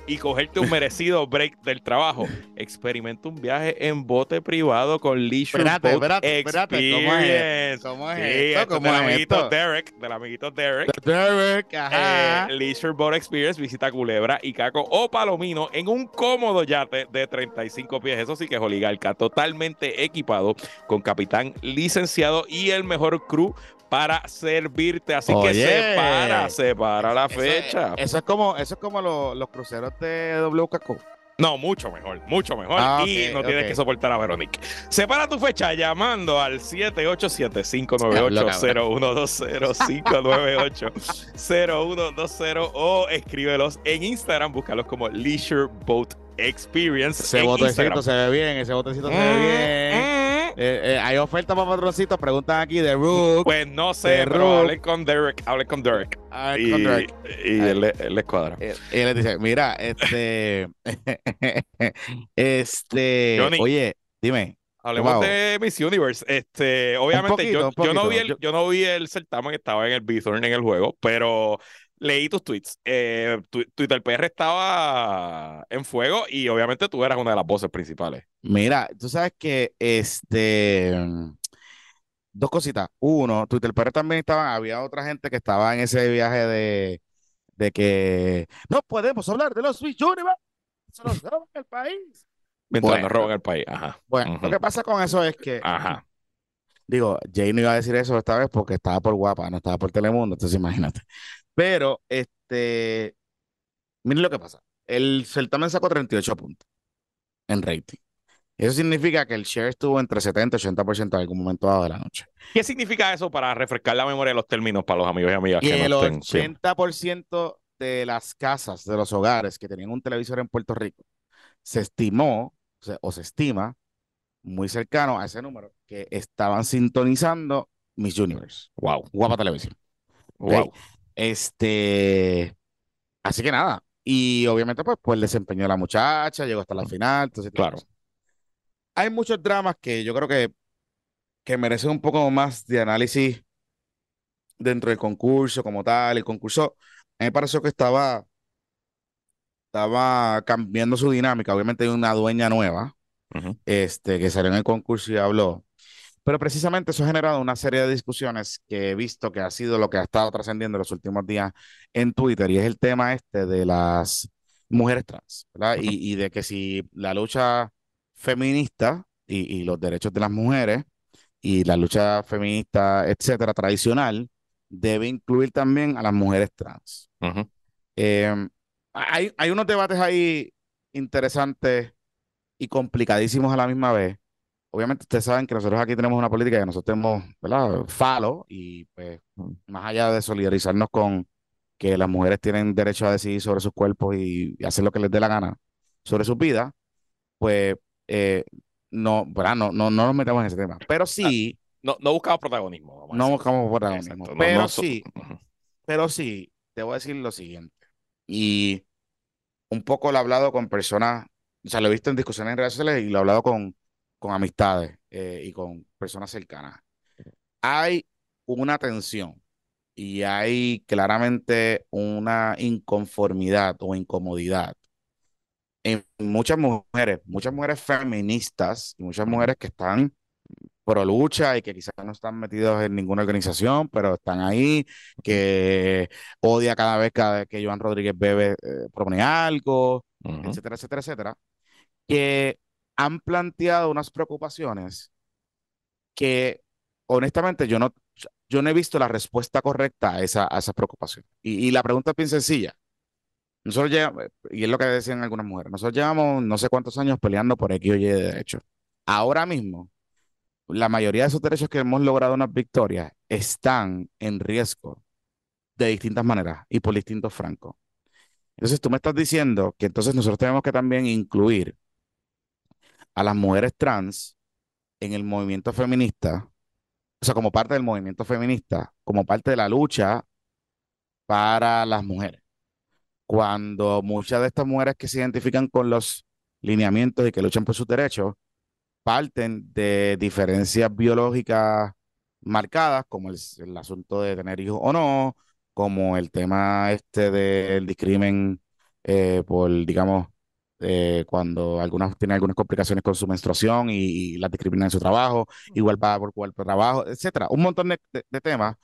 y cogerte un merecido break del trabajo. Experimenta un viaje en bote privado con Leisure espérate, Boat espérate, espérate, ¿cómo es? ¿Cómo es sí, esto? ¿Cómo del amiguito Derek, del amiguito Derek. Derek, ajá. Eh, Leisure Boat Experience visita Culebra, Icaco o Palomino en un cómodo yate de 35 pies. Eso sí que es oligarca, totalmente equipado con capitán licenciado y el mejor crew para servirte. Así que separa, separa la fecha. Eso es como, eso es como los cruceros de WKQ. No, mucho mejor, mucho mejor. Ah, y no tienes que soportar a Verónica. Separa tu fecha llamando al 787-598-0120, 598-0120 o escríbelos en Instagram, búscalos como Leisure Boat Experience. Ese botecito se ve bien, ese botecito se ve mm, bien. Eh, eh, hay oferta para patroncitos, preguntan aquí de Rook. Pues no sé, pero hablen con Derek, hablen con Derek. y, con Derek. y él, le cuadra. Eh, y él le dice, mira, este, este, oye, dime. Hablemos de Miss Universe. Este, obviamente, yo, yo, no vi el, yo no vi el certamen, estaba en el Bithorn en el juego, pero leí tus tweets. Eh, Twitter PR estaba en fuego y obviamente tú eras una de las voces principales. Mira, tú sabes que este. Dos cositas. Uno, Twitter PR también estaba, había otra gente que estaba en ese viaje de, de que no podemos hablar de los Switch Universe. Se nos roban el país. Mientras nos roban el país, ajá. Bueno, lo que pasa con eso es que. Ajá. Digo, Jay no iba a decir eso esta vez porque estaba por guapa, no estaba por Telemundo, entonces imagínate. Pero, este, miren lo que pasa. El certamen sacó 38 puntos en rating. Eso significa que el share estuvo entre 70 y 80% en algún momento dado de la noche. ¿Qué significa eso para refrescar la memoria de los términos para los amigos y amigas Y que el no estén? sí. 80% de las casas, de los hogares que tenían un televisor en Puerto Rico, se estimó o se estima muy cercano a ese número que estaban sintonizando Miss Universe, Wow, Guapa Televisión. wow. Este, así que nada. Y obviamente, pues, pues el desempeño de la muchacha, llegó hasta la final. Entonces, Claro. Hay muchos dramas que yo creo que, que merecen un poco más de análisis dentro del concurso como tal. El concurso, a mí me pareció que estaba, estaba cambiando su dinámica. Obviamente hay una dueña nueva, Ujú. este, que salió en el concurso y habló. Pero precisamente eso ha generado una serie de discusiones que he visto que ha sido lo que ha estado trascendiendo los últimos días en Twitter y es el tema este de las mujeres trans, ¿verdad? Ujú. Y, y de que si la lucha feminista y, y los derechos de las mujeres y la lucha feminista, etcétera, tradicional, debe incluir también a las mujeres trans. Ujú. Eh, hay, hay unos debates ahí interesantes y complicadísimos a la misma vez. Obviamente ustedes saben que nosotros aquí tenemos una política que nosotros tenemos, ¿verdad? Falo y pues más allá de solidarizarnos con que las mujeres tienen derecho a decidir sobre sus cuerpos y, y hacer lo que les dé la gana sobre sus vidas, pues eh, no, ¿verdad? No, no, no nos metemos en ese tema. Pero sí, No, no buscamos protagonismo. vamos no buscamos protagonismo. Exacto, Pero no sí, pero sí, te voy a decir lo siguiente. Y un poco lo he hablado con personas, o sea, lo he visto en discusiones en redes sociales y lo he hablado con, con amistades eh, y con personas cercanas. Hay una tensión y hay claramente una inconformidad o incomodidad en muchas mujeres, muchas mujeres feministas y muchas mujeres que están pro lucha y que quizás no están metidos en ninguna organización, pero están ahí, que odia cada vez que Joan Rodríguez Bebe eh, propone algo, Ujú. etcétera, etcétera, etcétera, que han planteado unas preocupaciones que honestamente yo no, yo no he visto la respuesta correcta a esa, a esa preocupación. Y, y la pregunta es bien sencilla. Nosotros llevamos, y es lo que decían algunas mujeres, nosotros llevamos no sé cuántos años peleando por X o Y de derechos. Ahora mismo, la mayoría de esos derechos que hemos logrado unas victorias están en riesgo de distintas maneras y por distintos francos. Entonces tú me estás diciendo que entonces nosotros tenemos que también incluir a las mujeres trans en el movimiento feminista, o sea, como parte del movimiento feminista, como parte de la lucha para las mujeres. Cuando muchas de estas mujeres que se identifican con los lineamientos y que luchan por sus derechos, parten de diferencias biológicas marcadas, como el, el asunto de tener hijos o no, como el tema este del discrimen eh, por, digamos, eh, cuando algunas tienen algunas complicaciones con su menstruación y, y las discriminan en su trabajo, igual paga por cuerpo de trabajo, etcétera. Un montón de, de- de temas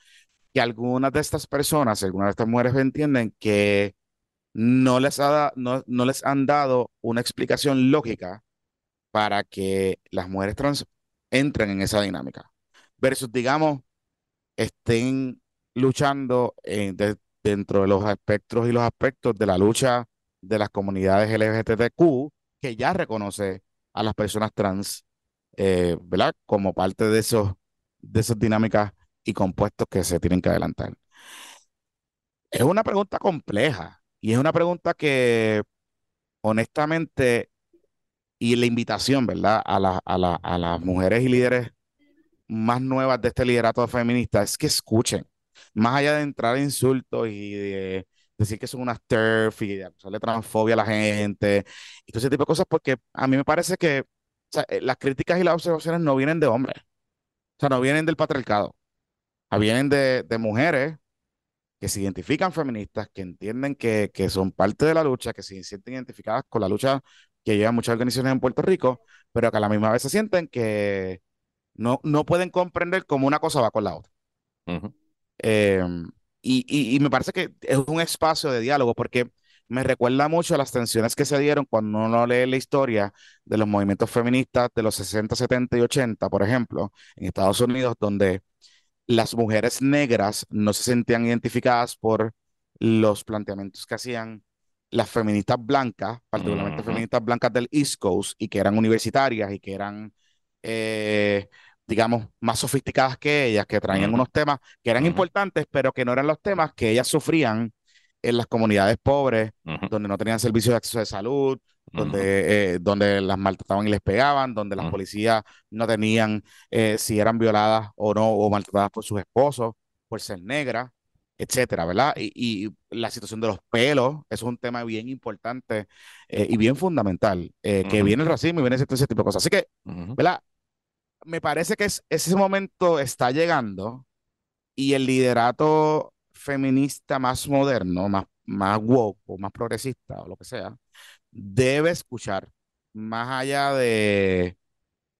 que algunas de estas personas, algunas de estas mujeres entienden que no les ha no, no les han dado una explicación lógica para que las mujeres trans entren en esa dinámica. Versus, digamos, estén luchando en- de- dentro de los espectros y los aspectos de la lucha de las comunidades LGBTQ, que ya reconoce a las personas trans, eh, ¿verdad? Como parte de esos, de esas dinámicas y compuestos que se tienen que adelantar. Es una pregunta compleja y es una pregunta que, honestamente, y la invitación, ¿verdad? A, a, a las mujeres y líderes más nuevas de este liderato feminista es que escuchen, más allá de entrar a insultos y de decir que son unas TERF y acusarle transfobia a la gente y todo ese tipo de cosas, porque a mí me parece que o sea, eh, las críticas y las observaciones no vienen de hombres, o sea, no vienen del patriarcado, ah, vienen de, de mujeres que se identifican feministas, que entienden que, que son parte de la lucha, que se sienten identificadas con la lucha que llevan muchas organizaciones en Puerto Rico, pero que a la misma vez se sienten que no, no pueden comprender cómo una cosa va con la otra. Eh, y, y- y me parece que es un espacio de diálogo porque me recuerda mucho a las tensiones que se dieron cuando uno lee la historia de los movimientos feministas de los 60, 70 y 80, por ejemplo, en Estados Unidos, donde las mujeres negras no se sentían identificadas por los planteamientos que hacían las feministas blancas, particularmente feministas blancas del East Coast, y que eran universitarias y que eran, eh, digamos, más sofisticadas que ellas, que traían unos temas que eran importantes, pero que no eran los temas que ellas sufrían en las comunidades pobres, donde no tenían servicios de acceso de salud, donde, eh, donde las maltrataban y les pegaban, donde las policías no tenían eh, si eran violadas o no, o maltratadas por sus esposos, por ser negras etcétera, ¿verdad? Y, la situación de los pelos, eso es un tema bien importante eh, y bien fundamental, que viene el racismo y viene ese, tipo de cosas. Así que, ¿verdad? Me parece que ese momento está llegando y el liderato feminista más moderno, más, más woke o más progresista o lo que sea, debe escuchar más allá de,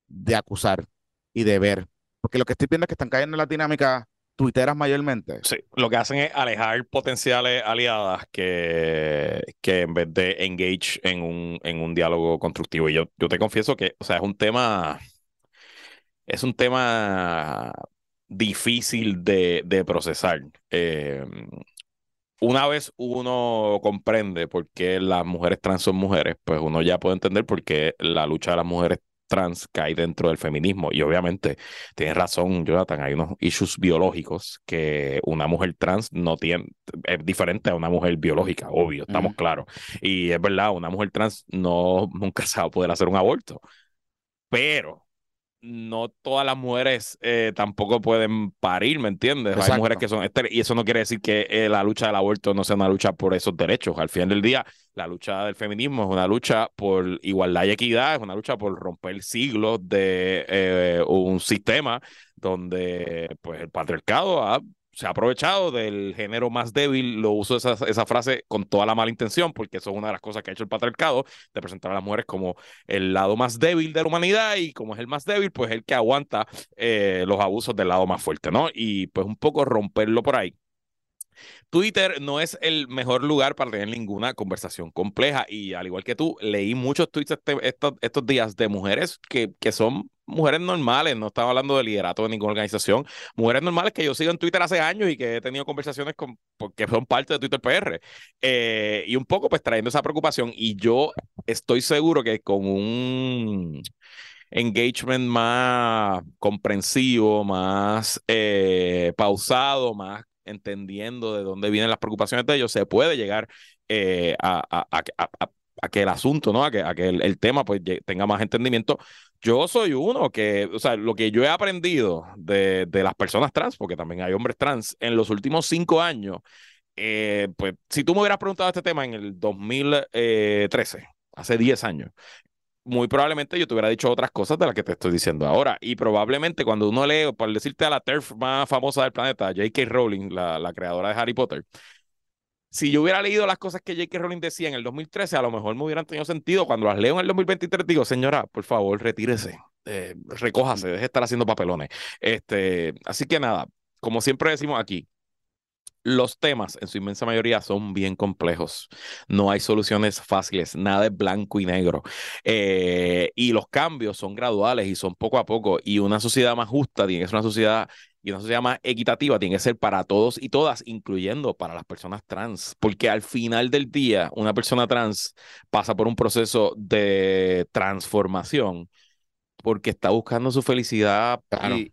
de acusar y de ver. Porque lo que estoy viendo es que están cayendo en la dinámica tuiteras mayormente. Sí, lo que hacen es alejar potenciales aliadas que, que en vez de engage en un, en un diálogo constructivo. Y yo, yo te confieso que, o sea, es un tema, es un tema difícil de, de procesar. Eh, una vez uno comprende por qué las mujeres trans son mujeres, pues uno ya puede entender por qué la lucha de las mujeres trans cae dentro del feminismo. Y obviamente, tienes razón, Jonathan, hay unos issues biológicos que una mujer trans no tiene, es diferente a una mujer biológica, obvio, estamos claros. Y es verdad, una mujer trans no nunca se va a poder hacer un aborto. Pero no todas las mujeres eh, tampoco pueden parir, ¿me entiendes? Hay mujeres que son y eso no quiere decir que eh, la lucha del aborto no sea una lucha por esos derechos. Al final del día, la lucha del feminismo es una lucha por igualdad y equidad, es una lucha por romper siglos de eh, un sistema donde pues el patriarcado ha se ha aprovechado del género más débil, lo uso esa, esa frase con toda la mala intención, porque eso es una de las cosas que ha hecho el patriarcado, de presentar a las mujeres como el lado más débil de la humanidad y como es el más débil, pues el que aguanta eh, los abusos del lado más fuerte, ¿no? Y pues un poco romperlo por ahí. Twitter no es el mejor lugar para tener ninguna conversación compleja y al igual que tú, leí muchos tweets este, estos, estos días de mujeres que, que son mujeres normales, no estaba hablando de liderato de ninguna organización, mujeres normales que yo sigo en Twitter hace años y que he tenido conversaciones con, porque son parte de Twitter PR, eh, y un poco pues trayendo esa preocupación, y yo estoy seguro que con un engagement más comprensivo, más eh, pausado, más entendiendo de dónde vienen las preocupaciones de ellos, se puede llegar eh, a, que el asunto, ¿no? A que, el, tema pues tenga más entendimiento. Yo soy uno que, o sea, lo que yo he aprendido de, las personas trans, porque también hay hombres trans, en los últimos cinco años, eh, pues si tú me hubieras preguntado este tema en el 2013, hace 10 años, muy probablemente yo te hubiera dicho otras cosas de las que te estoy diciendo ahora. Y probablemente cuando uno lee, por decirte a la TERF más famosa del planeta, J.K. Rowling, la, la creadora de Harry Potter, si yo hubiera leído las cosas que J.K. Rowling decía en el 2013, a lo mejor me hubieran tenido sentido. Cuando las leo en el 2023, digo, señora, por favor, retírese, eh, recójase, deje de estar haciendo papelones. Este, así que nada, como siempre decimos aquí, los temas en su inmensa mayoría son bien complejos. No hay soluciones fáciles, nada es blanco y negro. Eh, y los cambios son graduales y son poco a poco. Y una sociedad más justa tiene que ser una sociedad y una sociedad más equitativa tiene que ser para todos y todas, incluyendo para las personas trans. Porque al final del día, una persona trans pasa por un proceso de transformación porque está buscando su felicidad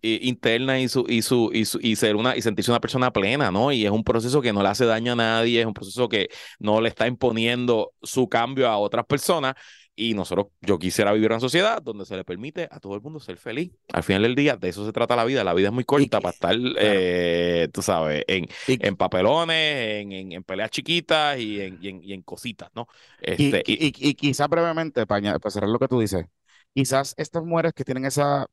interna y su, y su, y su, y ser una y sentirse una persona plena, ¿no? Y es un proceso que no le hace daño a nadie, es un proceso que no le está imponiendo su cambio a otras personas. Y nosotros, yo quisiera vivir en una sociedad donde se le permite a todo el mundo ser feliz. Al final del día, de eso se trata la vida. La vida es muy corta para estar, eh, tú sabes, en, en papelones, en, en, peleas chiquitas y en, y en, cositas, ¿no? Este, y, y, quizá brevemente, para, para cerrar lo que tú dices, quizás estas mujeres que tienen esa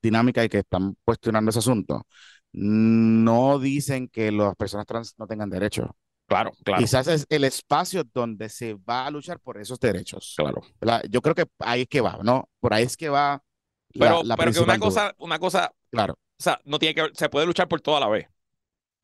dinámica y que están cuestionando ese asunto, no dicen que las personas trans no tengan derechos. Claro, claro. Quizás es el espacio donde se va a luchar por esos derechos. Claro. Yo creo que ahí es que va, ¿no? Por ahí es que va. Pero, pero que una cosa, una cosa, claro. O sea, no tiene que se puede luchar por toda la vez.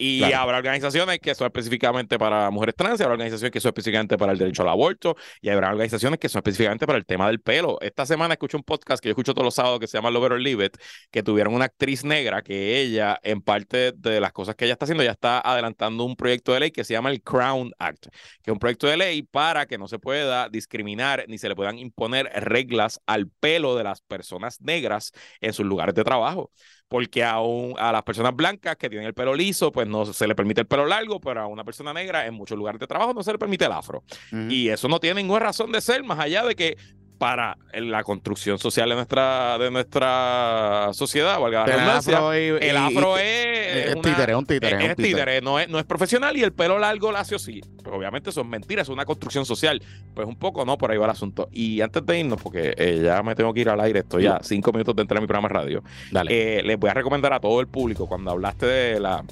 Y habrá organizaciones que son específicamente para mujeres trans, y habrá organizaciones que son específicamente para el derecho al aborto, y habrá organizaciones que son específicamente para el tema del pelo. Esta semana escuché un podcast que yo escucho todos los sábados que se llama Love It or Leave It, que tuvieron una actriz negra que ella, en parte de las cosas que ella está haciendo, ya está adelantando un proyecto de ley que se llama el Crown Act, que es un proyecto de ley para que no se pueda discriminar ni se le puedan imponer reglas al pelo de las personas negras en sus lugares de trabajo porque a, a las personas blancas que tienen el pelo liso, pues no se le permite el pelo largo, pero a una persona negra en muchos lugares de trabajo no se le permite el afro. Y eso no tiene ninguna razón de ser, más allá de que para la construcción social de nuestra, de nuestra sociedad, valga la redundancia. el afro es, es, títere, un títere. Es, títere, no, es, no es profesional y el pelo largo lacio sí. Pues obviamente son mentiras, es una construcción social. Pues un poco no, por ahí va el asunto. Y antes de irnos, porque eh, ya me tengo que ir al aire, estoy ya cinco minutos de entrar a mi programa de radio. Eh, les voy a recomendar a todo el público, cuando hablaste de la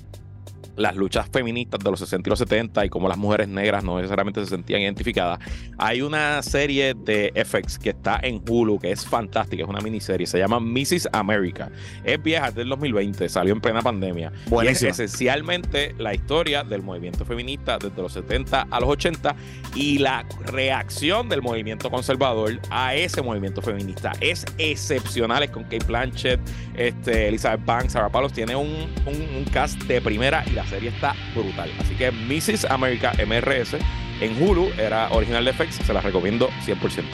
las luchas feministas de los 60 y los 70 y cómo las mujeres negras no necesariamente se sentían identificadas. Hay una serie de FX que está en Hulu que es fantástica, es una miniserie, se llama Mrs. America. Es vieja, es del 2020, salió en plena pandemia. Y es esencialmente la historia del movimiento feminista desde los 70 a los 80 y la reacción del movimiento conservador a ese movimiento feminista. Es excepcional, es con Kate Blanchett, este, Elizabeth Banks, Sarah Palos, tiene un, un, un cast de primera y la serie está brutal. Así que Mrs. America MRS en Hulu era original de FX, se la recomiendo 100%.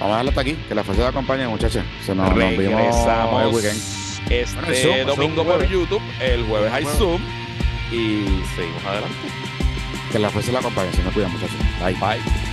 Vamos a darle hasta aquí, que la fuerza de acompañe, muchachos. Se nos, Regresamos el weekend. Este domingo por YouTube, el jueves hay Zoom y seguimos adelante. Que la fuerza la acompañe, se nos cuida, muchachos. Bye. Bye.